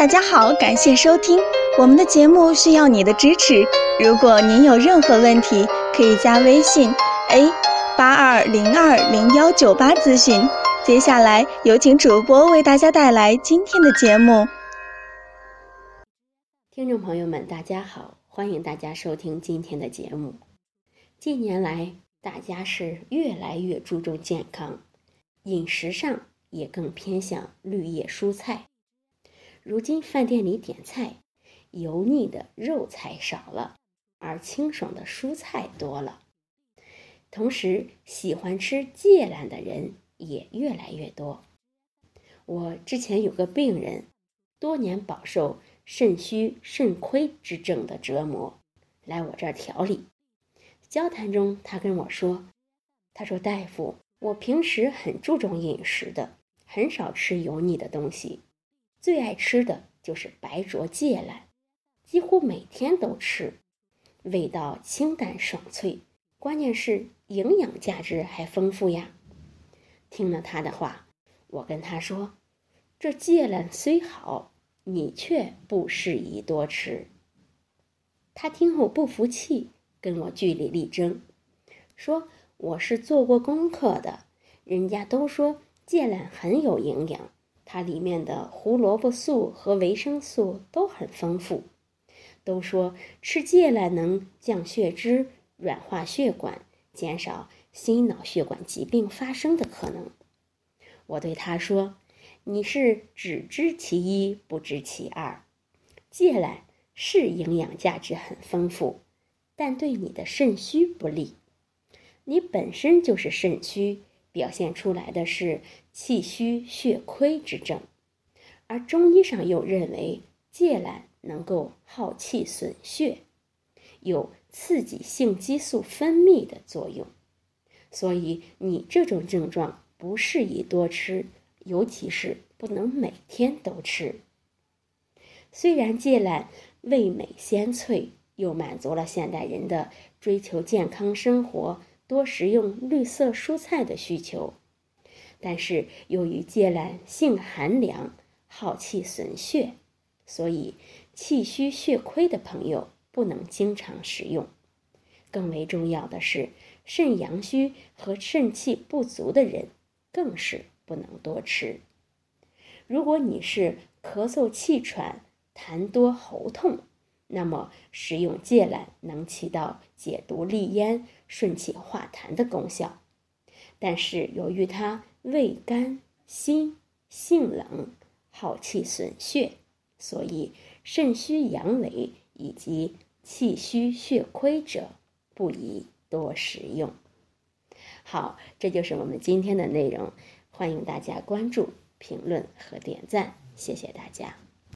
大家好，感谢收听我们的节目，需要你的支持。如果您有任何问题，可以加微信 a 八二零二零幺九八咨询。接下来有请主播为大家带来今天的节目。听众朋友们，大家好，欢迎大家收听今天的节目。近年来，大家是越来越注重健康，饮食上也更偏向绿叶蔬菜。如今饭店里点菜，油腻的肉菜少了，而清爽的蔬菜多了。同时，喜欢吃芥兰的人也越来越多。我之前有个病人，多年饱受肾虚肾亏之症的折磨，来我这儿调理。交谈中，他跟我说：“他说大夫，我平时很注重饮食的，很少吃油腻的东西。”最爱吃的就是白灼芥兰，几乎每天都吃，味道清淡爽脆，关键是营养价值还丰富呀。听了他的话，我跟他说：“这芥兰虽好，你却不适宜多吃。”他听后不服气，跟我据理力争，说：“我是做过功课的，人家都说芥兰很有营养。”它里面的胡萝卜素和维生素都很丰富，都说吃芥兰能降血脂、软化血管，减少心脑血管疾病发生的可能。我对他说：“你是只知其一，不知其二。芥兰是营养价值很丰富，但对你的肾虚不利。你本身就是肾虚。”表现出来的是气虚血亏之症，而中医上又认为芥兰能够耗气损血，有刺激性激素分泌的作用，所以你这种症状不适宜多吃，尤其是不能每天都吃。虽然芥兰味美鲜脆，又满足了现代人的追求健康生活。多食用绿色蔬菜的需求，但是由于芥兰性寒凉，耗气损血，所以气虚血亏的朋友不能经常食用。更为重要的是，肾阳虚和肾气不足的人更是不能多吃。如果你是咳嗽气喘、痰多喉痛，那么食用芥兰能起到解毒利咽。顺气化痰的功效，但是由于它味甘辛、性冷、耗气损血，所以肾虚阳痿以及气虚血亏者不宜多食用。好，这就是我们今天的内容，欢迎大家关注、评论和点赞，谢谢大家。